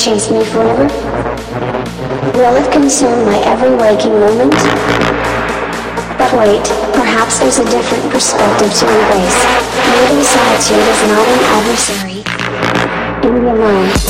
chase me forever? Will it consume my every waking moment? But wait, perhaps there's a different perspective to embrace. Maybe solitude is not an adversary. In the alone.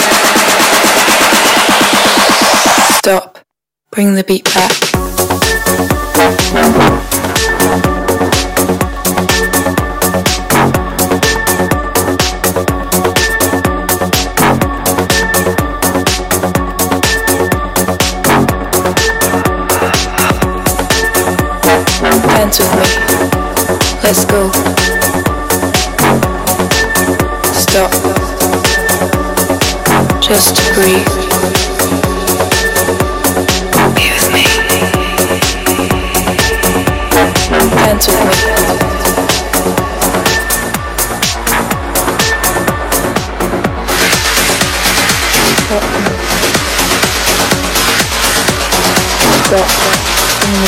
Bring the beat back. With me. Let's go. Stop. Just breathe.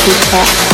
Back.